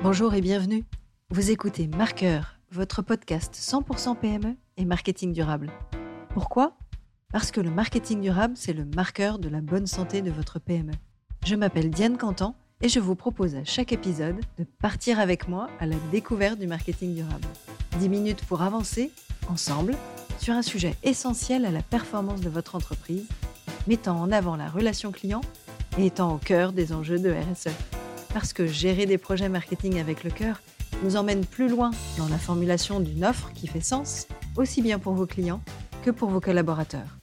Bonjour et bienvenue. Vous écoutez Marqueur, votre podcast 100% PME et marketing durable. Pourquoi? Parce que le marketing durable, c'est le marqueur de la bonne santé de votre PME. Je m'appelle Diane Cantan et je vous propose à chaque épisode de partir avec moi à la découverte du marketing durable. 10 minutes pour avancer, ensemble, sur un sujet essentiel à la performance de votre entreprise, mettant en avant la relation client et étant au cœur des enjeux de RSE. Parce que gérer des projets marketing avec le cœur nous emmène plus loin dans la formulation d'une offre qui fait sens, aussi bien pour vos clients que pour vos collaborateurs.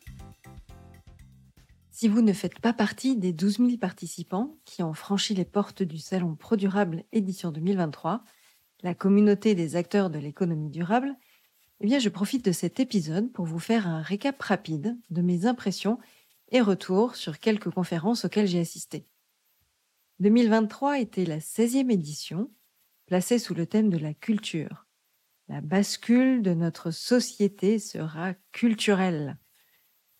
Si vous ne faites pas partie des 12 000 participants qui ont franchi les portes du Salon Pro Durable édition 2023, la communauté des acteurs de l'économie durable, eh bien, je profite de cet épisode pour vous faire un récap rapide de mes impressions et retours sur quelques conférences auxquelles j'ai assisté. 2023 était la 16e édition, placée sous le thème de la culture. La bascule de notre société sera culturelle.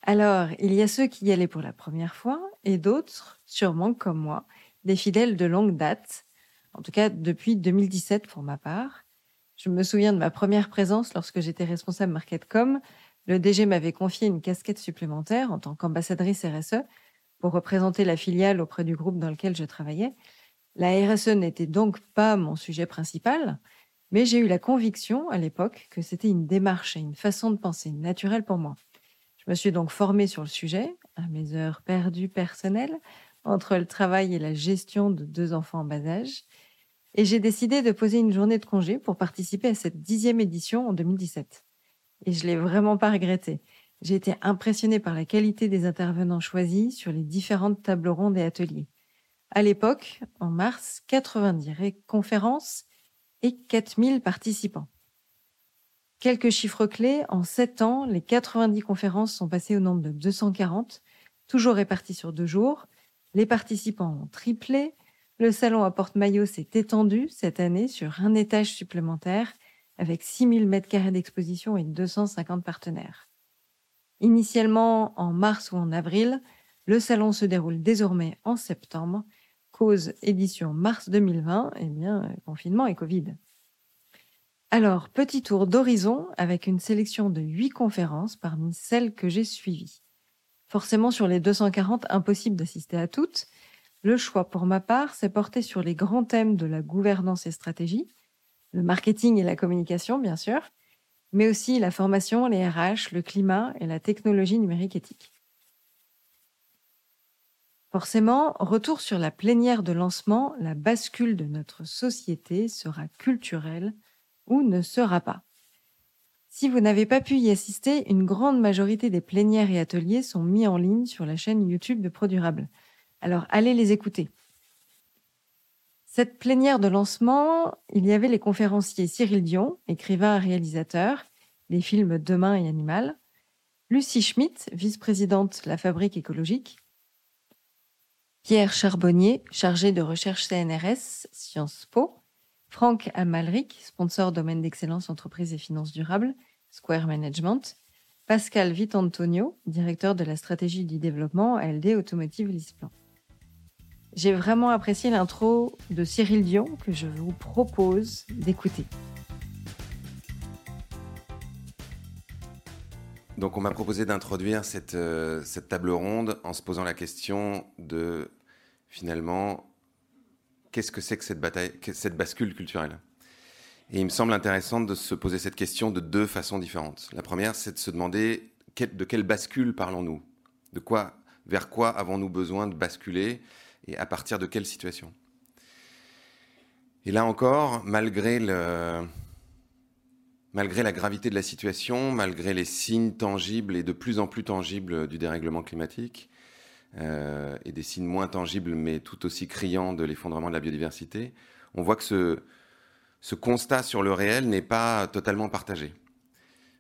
Alors, il y a ceux qui y allaient pour la première fois et d'autres, sûrement comme moi, des fidèles de longue date, en tout cas depuis 2017 pour ma part. Je me souviens de ma première présence lorsque j'étais responsable Marketcom. Le DG m'avait confié une casquette supplémentaire en tant qu'ambassadrice RSE pour représenter la filiale auprès du groupe dans lequel je travaillais. La RSE n'était donc pas mon sujet principal, mais j'ai eu la conviction à l'époque que c'était une démarche et une façon de penser naturelle pour moi. Je me suis donc formée sur le sujet, à mes heures perdues personnelles, entre le travail et la gestion de deux enfants en bas âge, et j'ai décidé de poser une journée de congé pour participer à cette dixième édition en 2017. Et je l'ai vraiment pas regretté. J'ai été impressionnée par la qualité des intervenants choisis sur les différentes tables rondes et ateliers. À l'époque, en mars, 90 conférences et 4000 participants. Quelques chiffres clés, en 7 ans, les 90 conférences sont passées au nombre de 240, toujours réparties sur deux jours. Les participants ont triplé. Le salon à Porte-Maillot s'est étendu cette année sur un étage supplémentaire avec 6000 mètres carrés d'exposition et 250 partenaires. Initialement en mars ou en avril, le salon se déroule désormais en septembre, cause édition mars 2020, eh bien, confinement et Covid. Alors, petit tour d'horizon avec une sélection de huit conférences parmi celles que j'ai suivies. Forcément, sur les 240, impossible d'assister à toutes. Le choix pour ma part s'est porté sur les grands thèmes de la gouvernance et stratégie, le marketing et la communication, bien sûr, mais aussi la formation, les RH, le climat et la technologie numérique éthique. Forcément, retour sur la plénière de lancement, la bascule de notre société sera culturelle ou ne sera pas. Si vous n'avez pas pu y assister, une grande majorité des plénières et ateliers sont mis en ligne sur la chaîne YouTube de ProDurable. Alors allez les écouter. Cette plénière de lancement, il y avait les conférenciers Cyril Dion, écrivain et réalisateur, les films Demain et Animal, Lucie Schmitt, vice-présidente La Fabrique écologique, Pierre Charbonnier, chargé de recherche CNRS, Sciences Po, Franck Amalric, sponsor domaine d'excellence entreprise et finances durables, Square Management, Pascal Vitantonio, directeur de la stratégie du développement ALD Automotive Lisplan. J'ai vraiment apprécié l'intro de Cyril Dion que je vous propose d'écouter. Donc on m'a proposé d'introduire cette, euh, cette, table ronde en se posant la question de finalement qu'est-ce que c'est que cette, bataille, cette bascule culturelle? Et il me semble intéressant de se poser cette question de deux façons différentes. La première, c'est de se demander de quelle bascule parlons-nous? De quoi, vers quoi avons-nous besoin de basculer? Et à partir de quelle situation. Et là encore, malgré, le, malgré la gravité de la situation, malgré les signes tangibles et de plus en plus tangibles du dérèglement climatique, euh, et des signes moins tangibles mais tout aussi criants de l'effondrement de la biodiversité, on voit que ce, ce constat sur le réel n'est pas totalement partagé.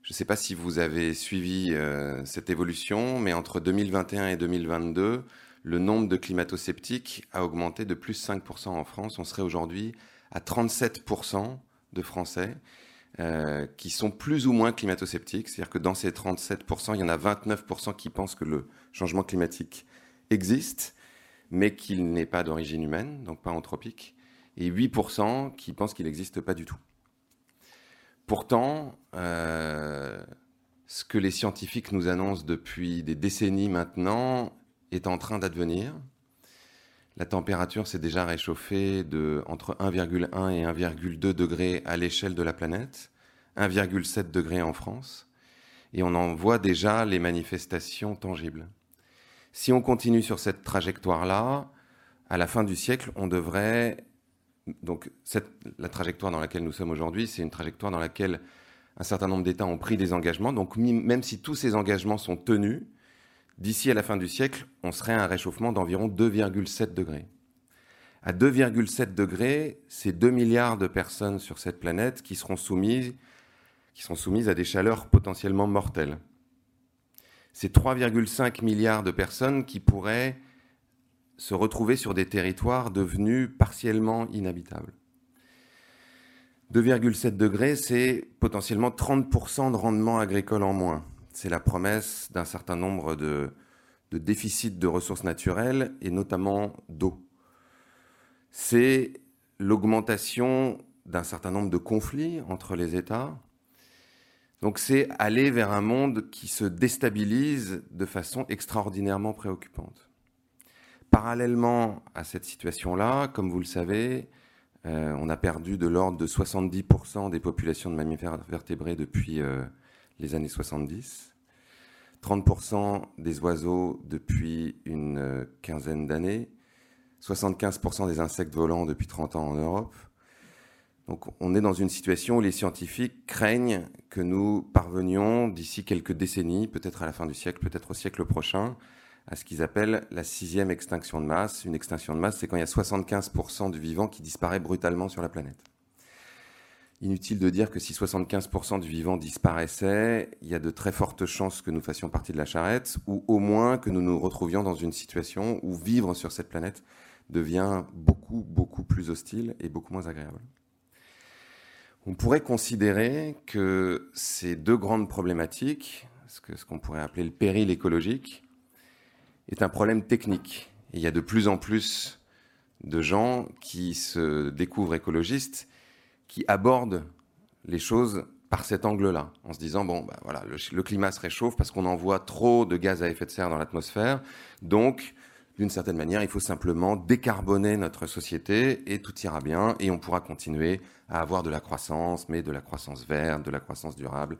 Je ne sais pas si vous avez suivi euh, cette évolution, mais entre 2021 et 2022, le nombre de climato-sceptiques a augmenté de plus 5% en France. On serait aujourd'hui à 37% de Français euh, qui sont plus ou moins climato-sceptiques. C'est-à-dire que dans ces 37%, il y en a 29% qui pensent que le changement climatique existe, mais qu'il n'est pas d'origine humaine, donc pas anthropique. et 8% qui pensent qu'il n'existe pas du tout. Pourtant, euh, ce que les scientifiques nous annoncent depuis des décennies maintenant est en train d'advenir. La température s'est déjà réchauffée de entre 1,1 et 1,2 degrés à l'échelle de la planète, 1,7 degrés en France, et on en voit déjà les manifestations tangibles. Si on continue sur cette trajectoire-là, à la fin du siècle, on devrait donc la trajectoire dans laquelle nous sommes aujourd'hui, c'est une trajectoire dans laquelle un certain nombre d'États ont pris des engagements. Donc même si tous ces engagements sont tenus, d'ici à la fin du siècle, on serait à un réchauffement d'environ 2,7 degrés. À 2,7 degrés, c'est 2 milliards de personnes sur cette planète qui seront soumises, qui sont soumises à des chaleurs potentiellement mortelles. C'est 3,5 milliards de personnes qui pourraient se retrouver sur des territoires devenus partiellement inhabitables. 2,7 degrés, c'est potentiellement 30% de rendement agricole en moins. C'est la promesse d'un certain nombre de, déficits de ressources naturelles et notamment d'eau. C'est l'augmentation d'un certain nombre de conflits entre les États. Donc c'est aller vers un monde qui se déstabilise de façon extraordinairement préoccupante. Parallèlement à cette situation-là, comme vous le savez, euh, on a perdu de l'ordre de 70% des populations de mammifères vertébrés depuis euh, les années 70, 30% des oiseaux depuis une euh, quinzaine d'années, 75% des insectes volants depuis 30 ans en Europe. Donc on est dans une situation où les scientifiques craignent que nous parvenions d'ici quelques décennies, peut-être à la fin du siècle, peut-être au siècle prochain, à ce qu'ils appellent la sixième extinction de masse. Une extinction de masse, c'est quand il y a 75% du vivant qui disparaît brutalement sur la planète. Inutile de dire que si 75% du vivant disparaissait, il y a de très fortes chances que nous fassions partie de la charrette, ou au moins que nous nous retrouvions dans une situation où vivre sur cette planète devient beaucoup, beaucoup plus hostile et beaucoup moins agréable. On pourrait considérer que ces deux grandes problématiques, ce qu'on pourrait appeler le péril écologique, est un problème technique. il y a de plus en plus de gens qui se découvrent écologistes, qui abordent les choses par cet angle-là, en se disant bon, bah, voilà, le, climat se réchauffe parce qu'on envoie trop de gaz à effet de serre dans l'atmosphère, donc d'une certaine manière, il faut simplement décarboner notre société et tout ira bien et on pourra continuer à avoir de la croissance, mais de la croissance verte, de la croissance durable,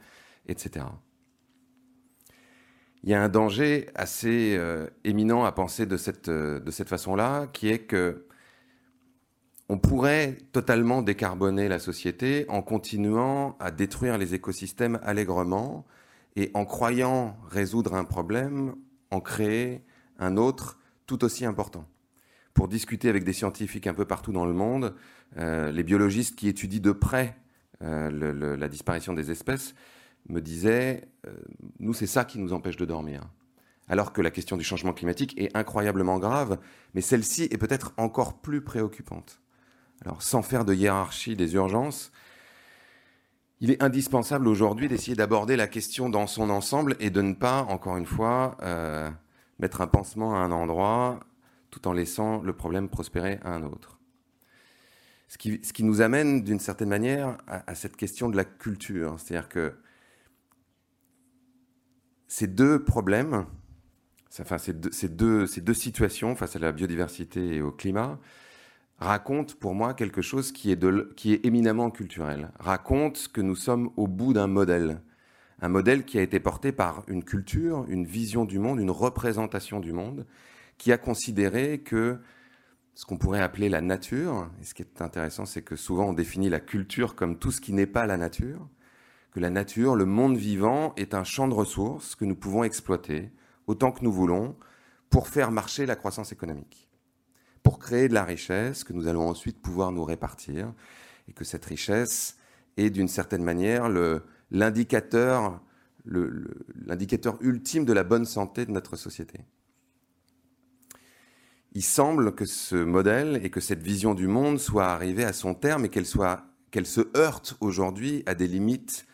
etc il y a un danger assez euh, éminent à penser de cette, euh, de cette façon-là, qui est que on pourrait totalement décarboner la société en continuant à détruire les écosystèmes allègrement et en croyant résoudre un problème, en créer un autre tout aussi important. Pour discuter avec des scientifiques un peu partout dans le monde, euh, les biologistes qui étudient de près la disparition des espèces me disait, euh, nous, c'est ça qui nous empêche de dormir. Alors que la question du changement climatique est incroyablement grave, mais celle-ci est peut-être encore plus préoccupante. Alors, sans faire de hiérarchie des urgences, il est indispensable aujourd'hui d'essayer d'aborder la question dans son ensemble et de ne pas, encore une fois, euh, mettre un pansement à un endroit tout en laissant le problème prospérer à un autre. Ce qui, ce qui nous amène d'une certaine manière à, cette question de la culture. C'est-à-dire que ces deux problèmes, enfin ces deux, situations face à la biodiversité et au climat, racontent pour moi quelque chose qui est, qui est éminemment culturel, racontent que nous sommes au bout d'un modèle, un modèle qui a été porté par une culture, une vision du monde, une représentation du monde, qui a considéré que ce qu'on pourrait appeler la nature, et ce qui est intéressant, c'est que souvent on définit la culture comme tout ce qui n'est pas la nature, que la nature, le monde vivant, est un champ de ressources que nous pouvons exploiter autant que nous voulons pour faire marcher la croissance économique, pour créer de la richesse que nous allons ensuite pouvoir nous répartir, et que cette richesse est d'une certaine manière l'indicateur l'indicateur ultime de la bonne santé de notre société. Il semble que ce modèle et que cette vision du monde soit arrivée à son terme et qu'elle se heurte aujourd'hui à des limites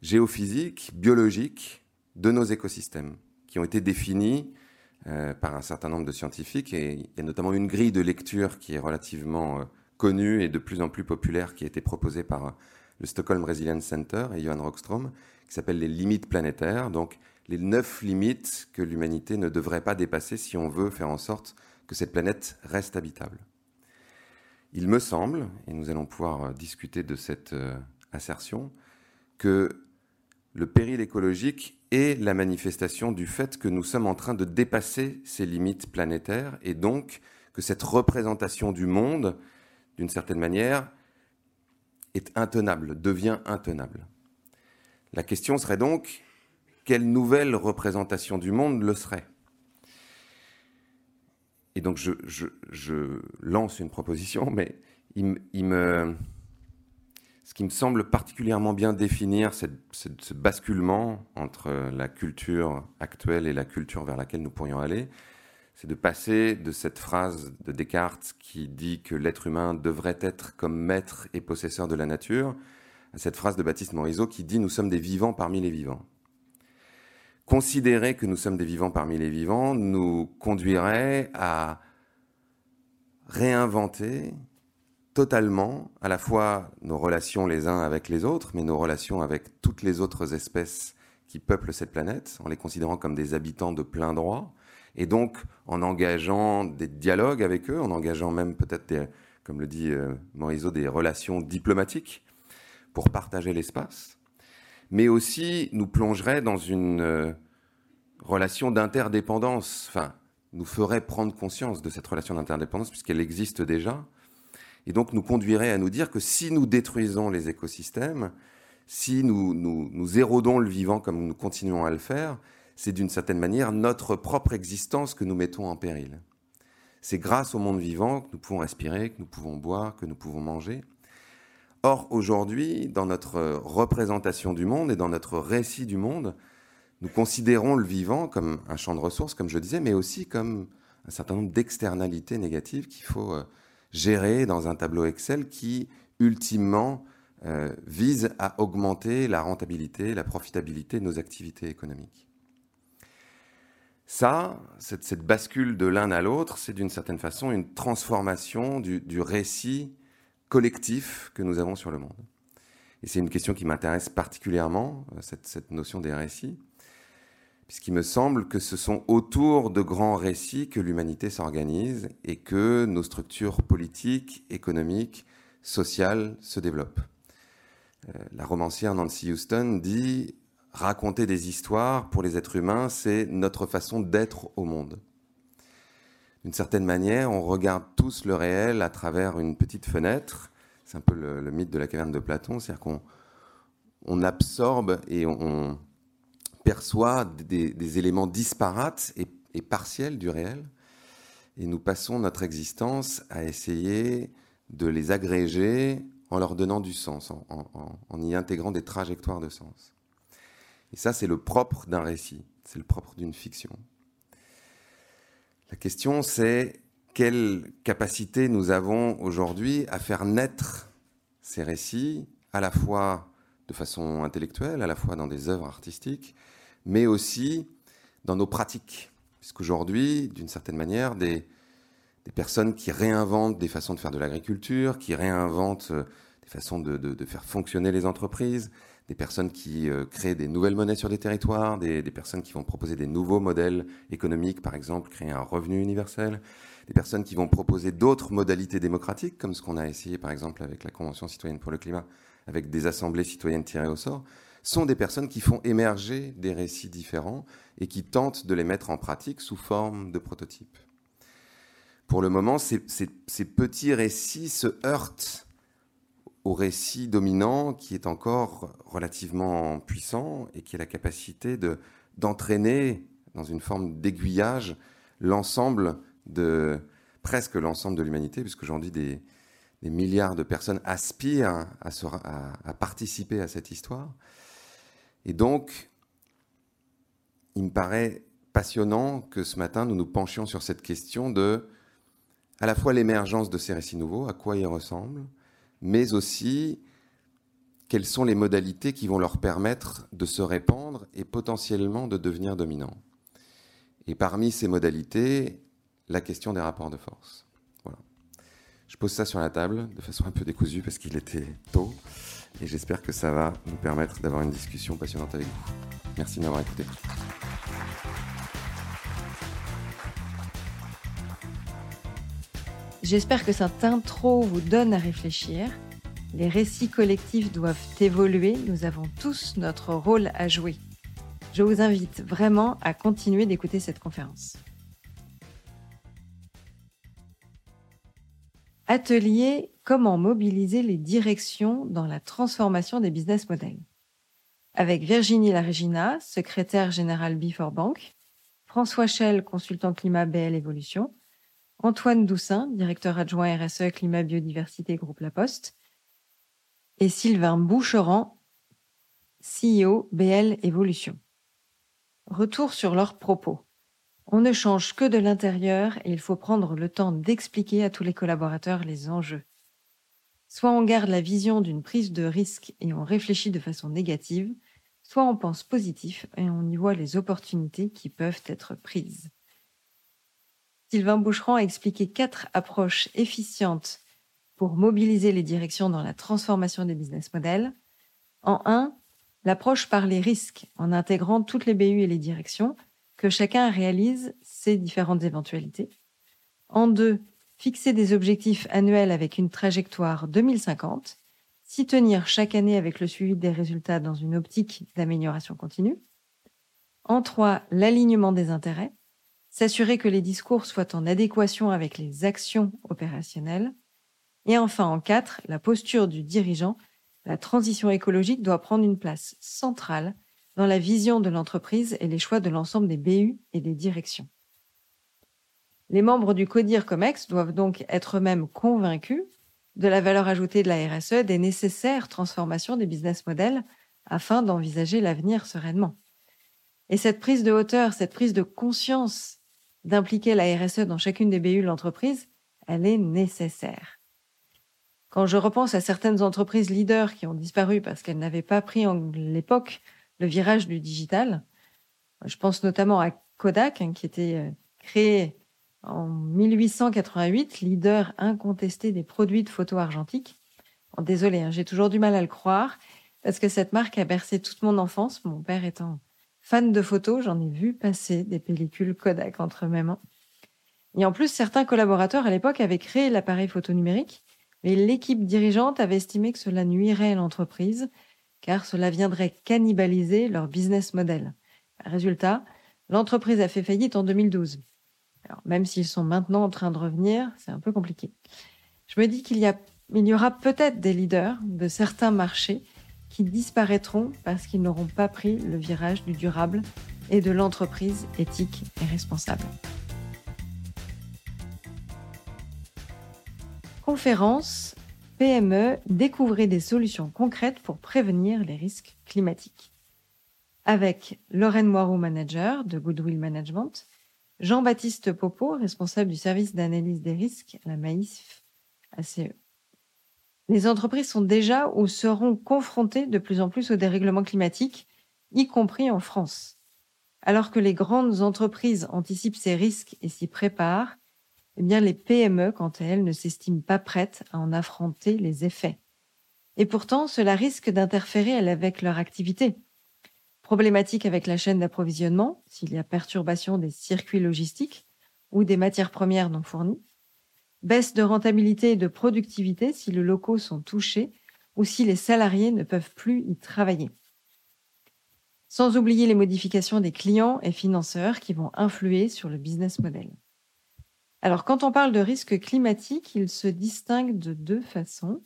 géophysiques, biologiques de nos écosystèmes, qui ont été définis euh, par un certain nombre de scientifiques. Et notamment une grille de lecture qui est relativement euh, connu et de plus en plus populaire qui a été proposé par le Stockholm Resilience Center et Johan Rockstrom, qui s'appelle les limites planétaires, donc les neuf limites que l'humanité ne devrait pas dépasser si on veut faire en sorte que cette planète reste habitable. Il me semble, et nous allons pouvoir discuter de cette euh, assertion, que le péril écologique est la manifestation du fait que nous sommes en train de dépasser ces limites planétaires et donc que cette représentation du monde, d'une certaine manière, est intenable, devient intenable. La question serait donc, quelle nouvelle représentation du monde le serait? Et donc je, lance une proposition, mais il, il me ce qui me semble particulièrement bien définir ce basculement entre la culture actuelle et la culture vers laquelle nous pourrions aller, c'est de passer de cette phrase de Descartes qui dit que l'être humain devrait être comme maître et possesseur de la nature, à cette phrase de Baptiste Morisot qui dit nous sommes des vivants parmi les vivants. Considérer que nous sommes des vivants parmi les vivants nous conduirait à réinventer totalement à la fois nos relations les uns avec les autres, mais nos relations avec toutes les autres espèces qui peuplent cette planète, en les considérant comme des habitants de plein droit, et donc en engageant des dialogues avec eux, en engageant même peut-être, comme le dit euh, Morisot, des relations diplomatiques pour partager l'espace, mais aussi nous plongerait dans une euh, relation d'interdépendance, enfin, nous ferait prendre conscience de cette relation d'interdépendance puisqu'elle existe déjà, et donc nous conduirait à nous dire que si nous détruisons les écosystèmes, si nous, nous, érodons le vivant comme nous continuons à le faire, c'est d'une certaine manière notre propre existence que nous mettons en péril. C'est grâce au monde vivant que nous pouvons respirer, que nous pouvons boire, que nous pouvons manger. Or, aujourd'hui, dans notre représentation du monde et dans notre récit du monde, nous considérons le vivant comme un champ de ressources, comme je disais, mais aussi comme un certain nombre d'externalités négatives qu'il faut euh, géré dans un tableau Excel qui, ultimement, euh, vise à augmenter la rentabilité, la profitabilité de nos activités économiques. Ça, cette, bascule de l'un à l'autre, c'est d'une certaine façon une transformation du, récit collectif que nous avons sur le monde. Et c'est une question qui m'intéresse particulièrement, euh, cette notion des récits, puisqu'il me semble que ce sont autour de grands récits que l'humanité s'organise et que nos structures politiques, économiques, sociales se développent. Euh, la romancière Nancy Houston dit raconter des histoires pour les êtres humains, c'est notre façon d'être au monde. D'une certaine manière, on regarde tous le réel à travers une petite fenêtre. C'est un peu le, mythe de la caverne de Platon, c'est-à-dire qu'on on absorbe et on, perçoit des, éléments disparates et, partiels du réel, et nous passons notre existence à essayer de les agréger en leur donnant du sens, en, y intégrant des trajectoires de sens. Et ça, c'est le propre d'un récit, c'est le propre d'une fiction. La question, c'est quelle capacité nous avons aujourd'hui à faire naître ces récits, à la fois de façon intellectuelle, à la fois dans des œuvres artistiques, mais aussi dans nos pratiques. Puisqu'aujourd'hui, d'une certaine manière, des, personnes qui réinventent des façons de faire de l'agriculture, qui réinventent euh, des façons de, faire fonctionner les entreprises, des personnes qui euh, créent des nouvelles monnaies sur des territoires, des, personnes qui vont proposer des nouveaux modèles économiques, par exemple, créer un revenu universel, des personnes qui vont proposer d'autres modalités démocratiques, comme ce qu'on a essayé, par exemple, avec la Convention citoyenne pour le climat, avec des assemblées citoyennes tirées au sort sont des personnes qui font émerger des récits différents et qui tentent de les mettre en pratique sous forme de prototypes. Pour le moment, ces, petits récits se heurtent au récit dominant qui est encore relativement puissant et qui a la capacité de, d'entraîner dans une forme d'aiguillage l'ensemble de presque l'ensemble de l'humanité, puisque j'en dis des, milliards de personnes aspirent à participer à cette histoire. Et donc, il me paraît passionnant que ce matin, nous nous penchions sur cette question de à la fois l'émergence de ces récits nouveaux, à quoi ils ressemblent, mais aussi quelles sont les modalités qui vont leur permettre de se répandre et potentiellement de devenir dominants. Et parmi ces modalités, la question des rapports de force. Voilà. Je pose ça sur la table de façon un peu décousue parce qu'il était tôt et j'espère que ça va nous permettre d'avoir une discussion passionnante avec vous. Merci de m'avoir écouté. J'espère que cette intro vous donne à réfléchir. Les récits collectifs doivent évoluer, nous avons tous notre rôle à jouer. Je vous invite vraiment à continuer d'écouter cette conférence. Atelier Comment mobiliser les directions dans la transformation des business models. Avec Virginie Laregina, secrétaire générale Before Bank, François Schell, consultant climat BL Evolution, Antoine Doussin, directeur adjoint RSE Climat Biodiversité Groupe La Poste, et Sylvain Boucheran, CEO BL Evolution. Retour sur leurs propos. On ne change que de l'intérieur et il faut prendre le temps d'expliquer à tous les collaborateurs les enjeux. Soit on garde la vision d'une prise de risque et on réfléchit de façon négative, soit on pense positif et on y voit les opportunités qui peuvent être prises. Sylvain Boucheron a expliqué quatre approches efficientes pour mobiliser les directions dans la transformation des business models. En un, l'approche par les risques, en intégrant toutes les BU et les directions, que chacun réalise ses différentes éventualités. En deux, fixer des objectifs annuels avec une trajectoire 2050, s'y tenir chaque année avec le suivi des résultats dans une optique d'amélioration continue. En trois, l'alignement des intérêts, s'assurer que les discours soient en adéquation avec les actions opérationnelles. Et enfin, en quatre, la posture du dirigeant, la transition écologique doit prendre une place centrale dans la vision de l'entreprise et les choix de l'ensemble des BU et des directions. Les membres du CODIR COMEX doivent donc être eux-mêmes convaincus de la valeur ajoutée de la RSE, des nécessaires transformations des business models afin d'envisager l'avenir sereinement. Et cette prise de hauteur, cette prise de conscience d'impliquer la RSE dans chacune des BU de l'entreprise, elle est nécessaire. Quand je repense à certaines entreprises leaders qui ont disparu parce qu'elles n'avaient pas pris en l'époque le virage du digital. Je pense notamment à Kodak, hein, qui était euh, créé en 1888, leader incontesté des produits de photo argentique. désolé, hein, j'ai toujours du mal à le croire, parce que cette marque a bercé toute mon enfance, mon père étant fan de photos, j'en ai vu passer des pellicules Kodak entre mes mains. Et en plus, certains collaborateurs à l'époque avaient créé l'appareil photo numérique, mais l'équipe dirigeante avait estimé que cela nuirait à l'entreprise car cela viendrait cannibaliser leur business model. Résultat, l'entreprise a fait faillite en 2012. Alors, même s'ils sont maintenant en train de revenir, c'est un peu compliqué. Je me dis qu'il y, y aura peut-être des leaders de certains marchés qui disparaîtront parce qu'ils n'auront pas pris le virage du durable et de l'entreprise éthique et responsable. Conférence PME découvrez des solutions concrètes pour prévenir les risques climatiques. Avec Lorraine Moirot, manager de Goodwill Management, Jean-Baptiste Popo, responsable du service d'analyse des risques à la MAIF ACE. Les entreprises sont déjà ou seront confrontées de plus en plus au dérèglement climatique, y compris en France. Alors que les grandes entreprises anticipent ces risques et s'y préparent, eh bien, les PME, quant à elles, ne s'estiment pas prêtes à en affronter les effets. Et pourtant, cela risque d'interférer avec leur activité. Problématique avec la chaîne d'approvisionnement, s'il y a perturbation des circuits logistiques ou des matières premières non fournies. Baisse de rentabilité et de productivité si les locaux sont touchés ou si les salariés ne peuvent plus y travailler. Sans oublier les modifications des clients et financeurs qui vont influer sur le business model. Alors, quand on parle de risques climatiques, ils se distinguent de deux façons.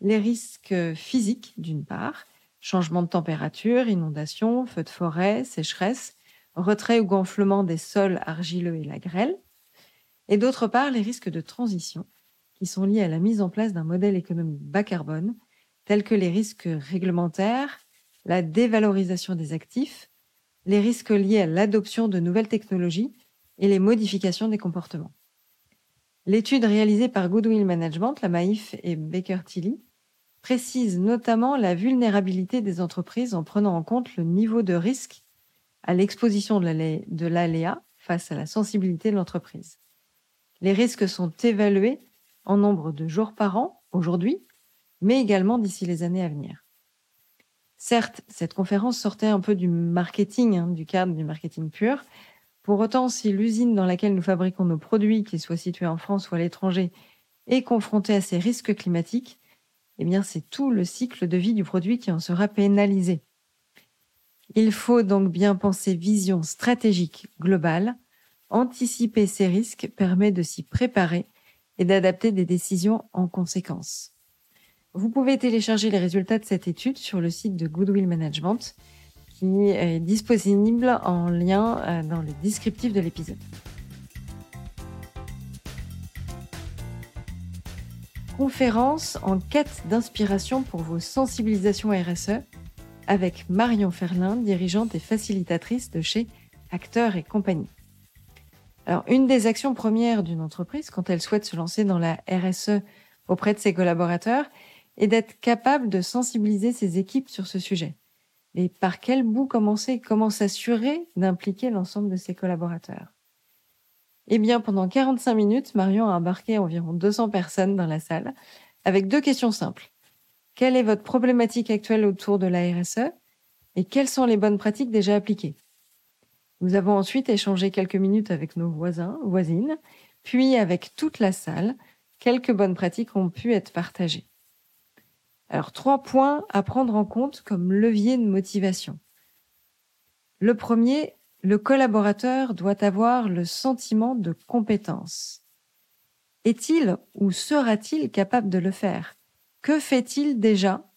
Les risques physiques, d'une part, changement de température, inondation, feux de forêt, sécheresse, retrait ou gonflement des sols argileux et la grêle. Et d'autre part, les risques de transition, qui sont liés à la mise en place d'un modèle économique bas carbone, tels que les risques réglementaires, la dévalorisation des actifs, les risques liés à l'adoption de nouvelles technologies et les modifications des comportements. L'étude réalisée par Goodwill Management, la Maif et Baker Tilly précise notamment la vulnérabilité des entreprises en prenant en compte le niveau de risque à l'exposition de l'aléa face à la sensibilité de l'entreprise. Les risques sont évalués en nombre de jours par an aujourd'hui, mais également d'ici les années à venir. Certes, cette conférence sortait un peu du marketing, hein, du cadre du marketing pur. Pour autant, si l'usine dans laquelle nous fabriquons nos produits, qu'ils soient situés en France ou à l'étranger, est confrontée à ces risques climatiques, eh bien, c'est tout le cycle de vie du produit qui en sera pénalisé. Il faut donc bien penser vision stratégique globale. Anticiper ces risques permet de s'y préparer et d'adapter des décisions en conséquence. Vous pouvez télécharger les résultats de cette étude sur le site de Goodwill Management est disponible en lien euh, dans le descriptif de l'épisode. Conférence en quête d'inspiration pour vos sensibilisations RSE avec Marion Ferlin, dirigeante et facilitatrice de chez Acteurs et compagnie. Une des actions premières d'une entreprise quand elle souhaite se lancer dans la RSE auprès de ses collaborateurs et d'être capable de sensibiliser ses équipes sur ce sujet. Et par quel bout commencer? Comment s'assurer d'impliquer l'ensemble de ses collaborateurs? Eh bien, pendant 45 minutes, Marion a embarqué environ 200 personnes dans la salle avec deux questions simples. Quelle est votre problématique actuelle autour de la RSE et quelles sont les bonnes pratiques déjà appliquées? Nous avons ensuite échangé quelques minutes avec nos voisins, voisines, puis avec toute la salle, quelques bonnes pratiques ont pu être partagées. Alors, trois points à prendre en compte comme levier de motivation. Le premier, le collaborateur doit avoir le sentiment de compétence. Est-il ou sera-t-il capable de le faire? Que fait-il déjà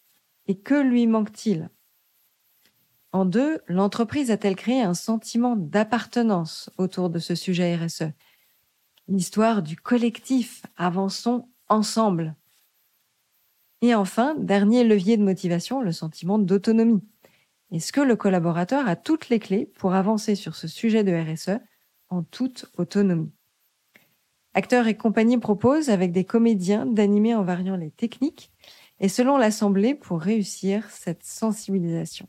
et que lui manque-t-il? En deux, l'entreprise a-t-elle créé un sentiment d'appartenance autour de ce sujet RSE L'histoire du collectif, avançons ensemble. Et enfin, dernier levier de motivation, le sentiment d'autonomie. Est-ce que le collaborateur a toutes les clés pour avancer sur ce sujet de RSE en toute autonomie? Acteurs et compagnie proposent avec des comédiens d'animer en variant les techniques et selon l'Assemblée pour réussir cette sensibilisation.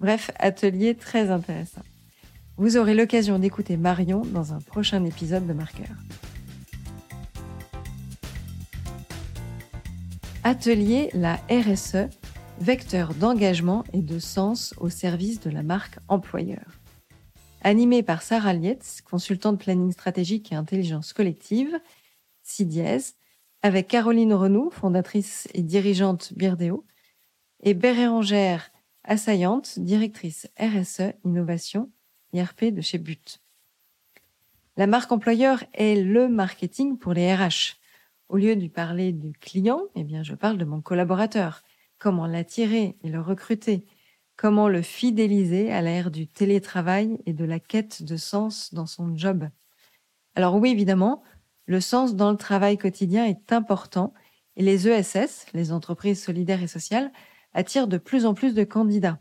Bref, atelier très intéressant. Vous aurez l'occasion d'écouter Marion dans un prochain épisode de Marqueur. Atelier la RSE, vecteur d'engagement et de sens au service de la marque employeur. Animé par Sarah Lietz, consultante planning stratégique et intelligence collective, CIDIES, avec Caroline Renou, fondatrice et dirigeante Birdeo, et Bérérangère Assaillante, directrice RSE, innovation, IRP de chez But. La marque employeur est le marketing pour les RH. Au lieu de parler du client, eh bien, je parle de mon collaborateur. Comment l'attirer et le recruter? Comment le fidéliser à l'ère du télétravail et de la quête de sens dans son job? Alors oui, évidemment, le sens dans le travail quotidien est important et les ESS, les entreprises solidaires et sociales, attirent de plus en plus de candidats.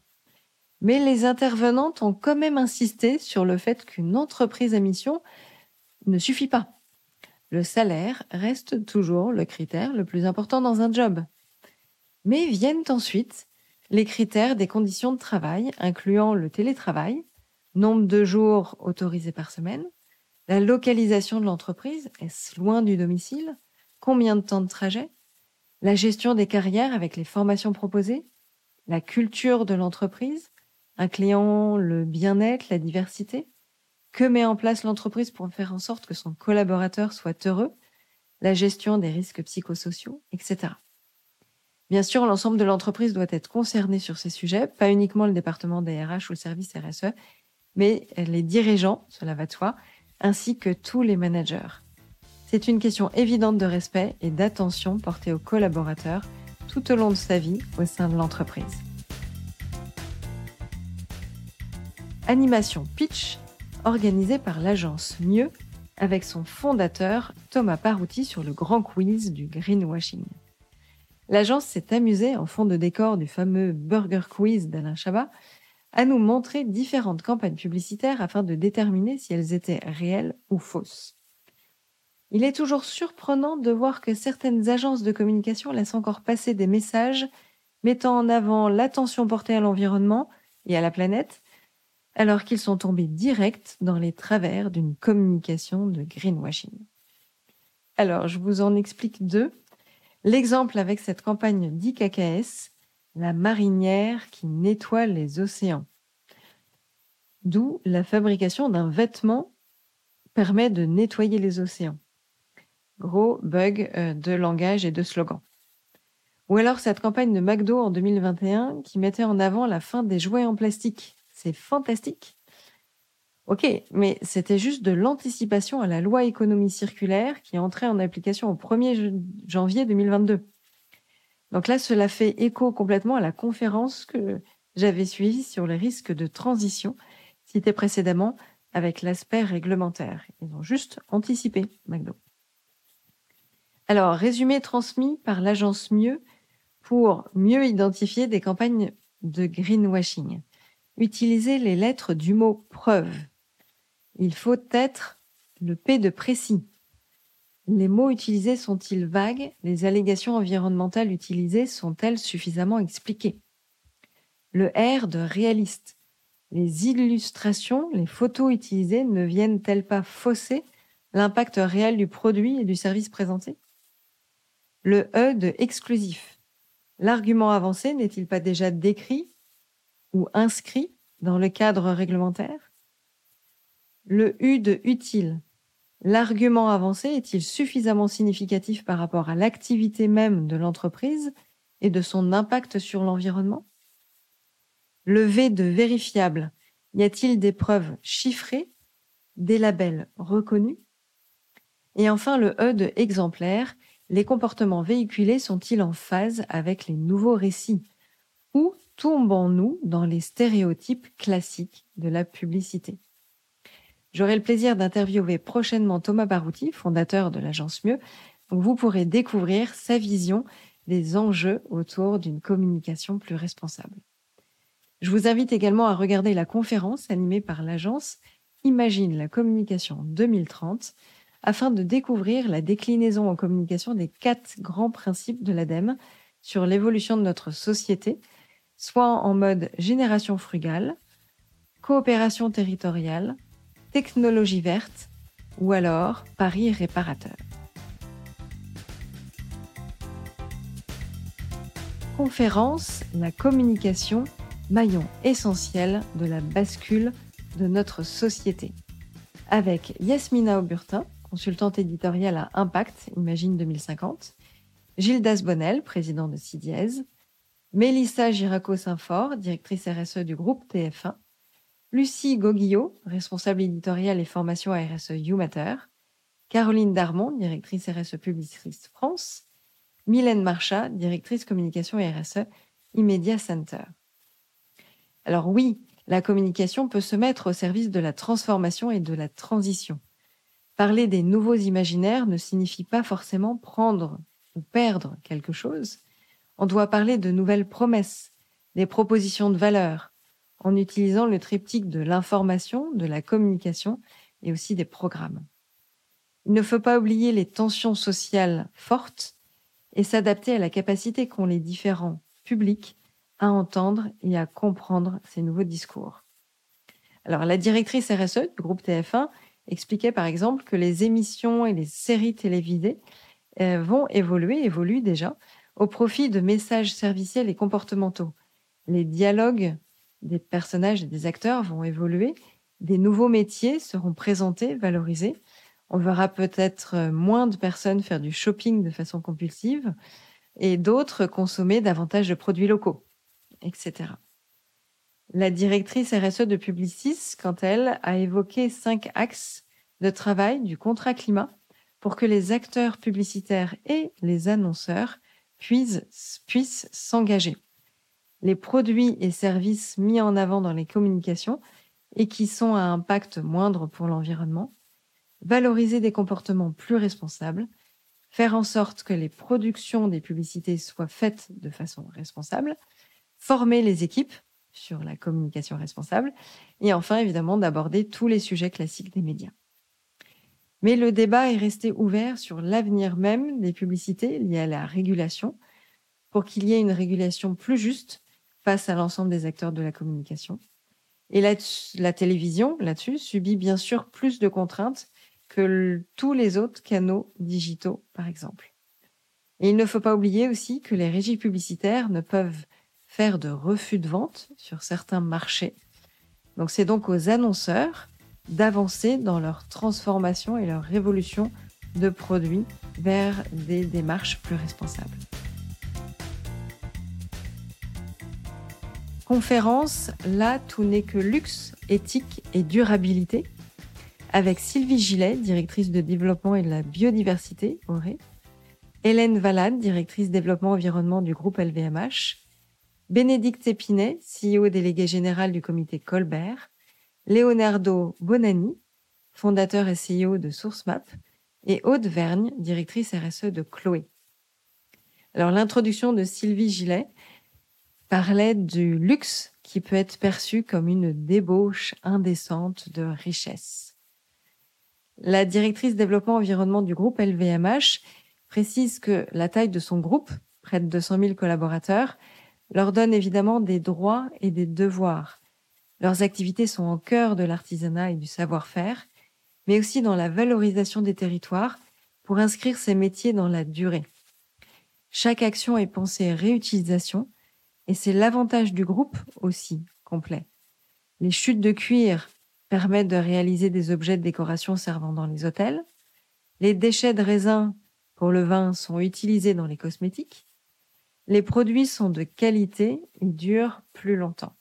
Mais les intervenantes ont quand même insisté sur le fait qu'une entreprise à mission ne suffit pas le salaire reste toujours le critère le plus important dans un job. Mais viennent ensuite les critères des conditions de travail, incluant le télétravail, nombre de jours autorisés par semaine, la localisation de l'entreprise, est-ce loin du domicile, combien de temps de trajet, la gestion des carrières avec les formations proposées, la culture de l'entreprise, incluant le bien-être, la diversité, que met en place l'entreprise pour faire en sorte que son collaborateur soit heureux La gestion des risques psychosociaux, etc. Bien sûr, l'ensemble de l'entreprise doit être concerné sur ces sujets, pas uniquement le département des RH ou le service RSE, mais les dirigeants, cela va de soi, ainsi que tous les managers. C'est une question évidente de respect et d'attention portée aux collaborateurs tout au long de sa vie au sein de l'entreprise. Animation Pitch organisé par l'agence Mieux avec son fondateur Thomas Parouti sur le grand quiz du greenwashing. L'agence s'est amusée en fond de décor du fameux Burger Quiz d'Alain Chabat à nous montrer différentes campagnes publicitaires afin de déterminer si elles étaient réelles ou fausses. Il est toujours surprenant de voir que certaines agences de communication laissent encore passer des messages mettant en avant l'attention portée à l'environnement et à la planète, alors qu'ils sont tombés direct dans les travers d'une communication de greenwashing. Alors, je vous en explique deux. L'exemple avec cette campagne d'IKKS, la marinière qui nettoie les océans. D'où la fabrication d'un vêtement permet de nettoyer les océans. Gros bug euh, de langage et de slogan. Ou alors cette campagne de McDo en 2021 qui mettait en avant la fin des jouets en plastique. C'est fantastique. Ok, mais c'était juste de l'anticipation à la loi économie circulaire qui entrait en application au 1er janvier 2022. Donc là, cela fait écho complètement à la conférence que j'avais suivie sur les risques de transition citée précédemment avec l'aspect réglementaire. Ils ont juste anticipé McDo. Alors, résumé transmis par l'agence Mieux pour mieux identifier des campagnes de greenwashing. Utilisez les lettres du mot preuve. Il faut être le P de précis. Les mots utilisés sont-ils vagues? Les allégations environnementales utilisées sont-elles suffisamment expliquées? Le R de réaliste. Les illustrations, les photos utilisées ne viennent-elles pas fausser l'impact réel du produit et du service présenté? Le E de exclusif. L'argument avancé n'est-il pas déjà décrit? Ou inscrit dans le cadre réglementaire Le U de utile. L'argument avancé est-il suffisamment significatif par rapport à l'activité même de l'entreprise et de son impact sur l'environnement Le V de vérifiable. Y a-t-il des preuves chiffrées, des labels reconnus Et enfin le E de exemplaire. Les comportements véhiculés sont-ils en phase avec les nouveaux récits Ou tombons-nous dans les stéréotypes classiques de la publicité J'aurai le plaisir d'interviewer prochainement Thomas Barouti, fondateur de l'agence Mieux. vous pourrez découvrir sa vision des enjeux autour d'une communication plus responsable. Je vous invite également à regarder la conférence animée par l'agence Imagine la communication 2030 afin de découvrir la déclinaison en communication des quatre grands principes de l'ADEME sur l'évolution de notre société, soit en mode génération frugale, coopération territoriale, technologie verte ou alors Paris réparateur. Conférence La communication, maillon essentiel de la bascule de notre société. Avec Yasmina Auburtin, consultante éditoriale à Impact, Imagine 2050, Gilles Dasbonnel, président de CIDIES, Mélissa Giraco-Saint-Fort, directrice RSE du groupe TF1, Lucie Goguillot, responsable éditoriale et formation à RSE YouMatter, Caroline Darmon, directrice RSE Publiciste France, Mylène Marchat, directrice communication RSE Immedia Center. Alors oui, la communication peut se mettre au service de la transformation et de la transition. Parler des nouveaux imaginaires ne signifie pas forcément prendre ou perdre quelque chose. On doit parler de nouvelles promesses, des propositions de valeur, en utilisant le triptyque de l'information, de la communication et aussi des programmes. Il ne faut pas oublier les tensions sociales fortes et s'adapter à la capacité qu'ont les différents publics à entendre et à comprendre ces nouveaux discours. Alors, la directrice RSE du groupe TF1 expliquait par exemple que les émissions et les séries télévisées euh, vont évoluer, évoluent déjà, au profit de messages serviciels et comportementaux. Les dialogues des personnages et des acteurs vont évoluer, des nouveaux métiers seront présentés, valorisés. On verra peut-être euh, moins de personnes faire du shopping de façon compulsive et d'autres consommer davantage de produits locaux, etc. La directrice RSE de Publicis, quant à elle, a évoqué cinq axes de travail du contrat climat pour que les acteurs publicitaires et les annonceurs puissent s'engager les produits et services mis en avant dans les communications et qui sont à impact moindre pour l'environnement, valoriser des comportements plus responsables, faire en sorte que les productions des publicités soient faites de façon responsable, former les équipes sur la communication responsable et enfin évidemment d'aborder tous les sujets classiques des médias. Mais le débat est resté ouvert sur l'avenir même des publicités liées à la régulation pour qu'il y ait une régulation plus juste face à l'ensemble des acteurs de la communication. Et la télévision, là-dessus, subit bien sûr plus de contraintes que tous les autres canaux digitaux, par exemple. Et il ne faut pas oublier aussi que les régies publicitaires ne peuvent faire de refus de vente sur certains marchés. Donc c'est donc aux annonceurs d'avancer dans leur transformation et leur révolution de produits vers des démarches plus responsables. Conférence, là tout n'est que luxe, éthique et durabilité, avec Sylvie Gillet, directrice de développement et de la biodiversité au Hélène Valade, directrice développement environnement du groupe LVMH, Bénédicte Épinet, CEO délégué général du comité Colbert, Leonardo Bonani, fondateur et CEO de SourceMap, et Aude Vergne, directrice RSE de Chloé. Alors l'introduction de Sylvie Gillet parlait du luxe qui peut être perçu comme une débauche indécente de richesse. La directrice développement environnement du groupe LVMH précise que la taille de son groupe, près de 200 000 collaborateurs, leur donne évidemment des droits et des devoirs. Leurs activités sont au cœur de l'artisanat et du savoir-faire, mais aussi dans la valorisation des territoires pour inscrire ces métiers dans la durée. Chaque action est pensée réutilisation et c'est l'avantage du groupe aussi complet. Les chutes de cuir permettent de réaliser des objets de décoration servant dans les hôtels. Les déchets de raisin pour le vin sont utilisés dans les cosmétiques. Les produits sont de qualité et durent plus longtemps.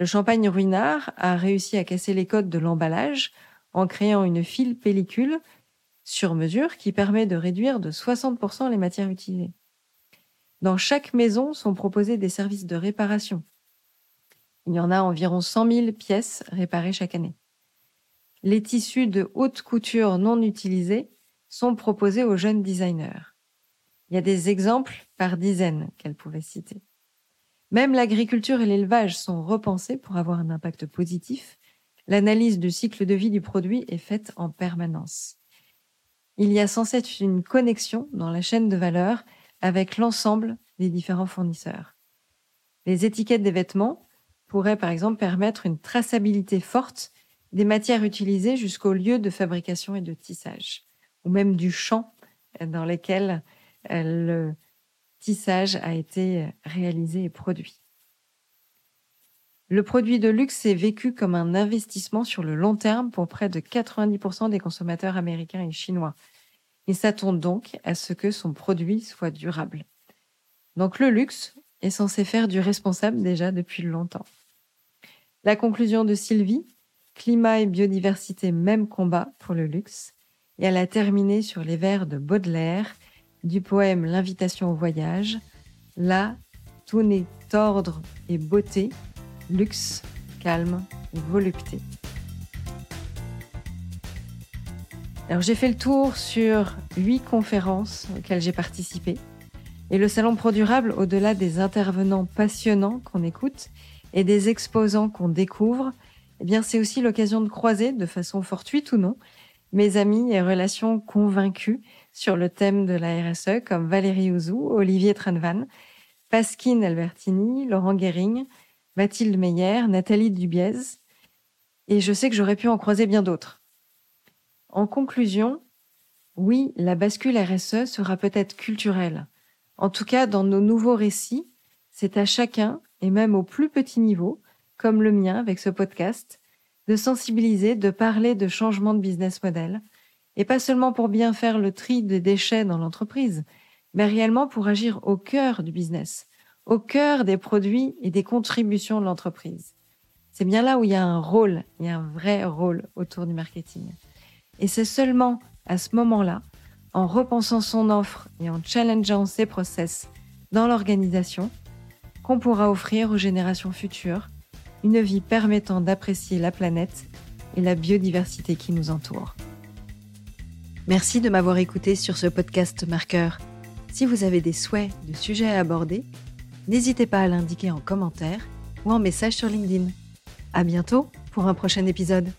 Le champagne Ruinard a réussi à casser les codes de l'emballage en créant une file pellicule sur mesure qui permet de réduire de 60% les matières utilisées. Dans chaque maison sont proposés des services de réparation, il y en a environ 100 000 pièces réparées chaque année. Les tissus de haute couture non utilisés sont proposés aux jeunes designers. Il y a des exemples par dizaines qu'elle pouvait citer. Même l'agriculture et l'élevage sont repensés pour avoir un impact positif. L'analyse du cycle de vie du produit est faite en permanence. Il y a sans cesse une connexion dans la chaîne de valeur avec l'ensemble des différents fournisseurs. Les étiquettes des vêtements pourrait par exemple permettre une traçabilité forte des matières utilisées jusqu'au lieu de fabrication et de tissage, ou même du champ dans lequel le tissage a été réalisé et produit. Le produit de luxe est vécu comme un investissement sur le long terme pour près de 90% des consommateurs américains et chinois. Il s'attend donc à ce que son produit soit durable. Donc le luxe est censé faire du responsable déjà depuis longtemps. La conclusion de Sylvie, climat et biodiversité, même combat pour le luxe. Et elle a terminé sur les vers de Baudelaire du poème L'invitation au voyage. Là, tout n'est ordre et beauté, luxe, calme et volupté. Alors j'ai fait le tour sur huit conférences auxquelles j'ai participé. Et le Salon Pro Durable, au-delà des intervenants passionnants qu'on écoute, et des exposants qu'on découvre, eh bien, c'est aussi l'occasion de croiser, de façon fortuite ou non, mes amis et relations convaincus sur le thème de la RSE, comme Valérie Ouzou, Olivier Tranvan, Pasquine Albertini, Laurent Guéring, Mathilde Meyer, Nathalie Dubiez, et je sais que j'aurais pu en croiser bien d'autres. En conclusion, oui, la bascule RSE sera peut-être culturelle. En tout cas, dans nos nouveaux récits, c'est à chacun et même au plus petit niveau, comme le mien avec ce podcast, de sensibiliser, de parler de changement de business model, et pas seulement pour bien faire le tri des déchets dans l'entreprise, mais réellement pour agir au cœur du business, au cœur des produits et des contributions de l'entreprise. C'est bien là où il y a un rôle, il y a un vrai rôle autour du marketing. Et c'est seulement à ce moment-là, en repensant son offre et en challengeant ses process dans l'organisation, qu'on pourra offrir aux générations futures une vie permettant d'apprécier la planète et la biodiversité qui nous entoure. Merci de m'avoir écouté sur ce podcast marqueur. Si vous avez des souhaits de sujets à aborder, n'hésitez pas à l'indiquer en commentaire ou en message sur LinkedIn. À bientôt pour un prochain épisode.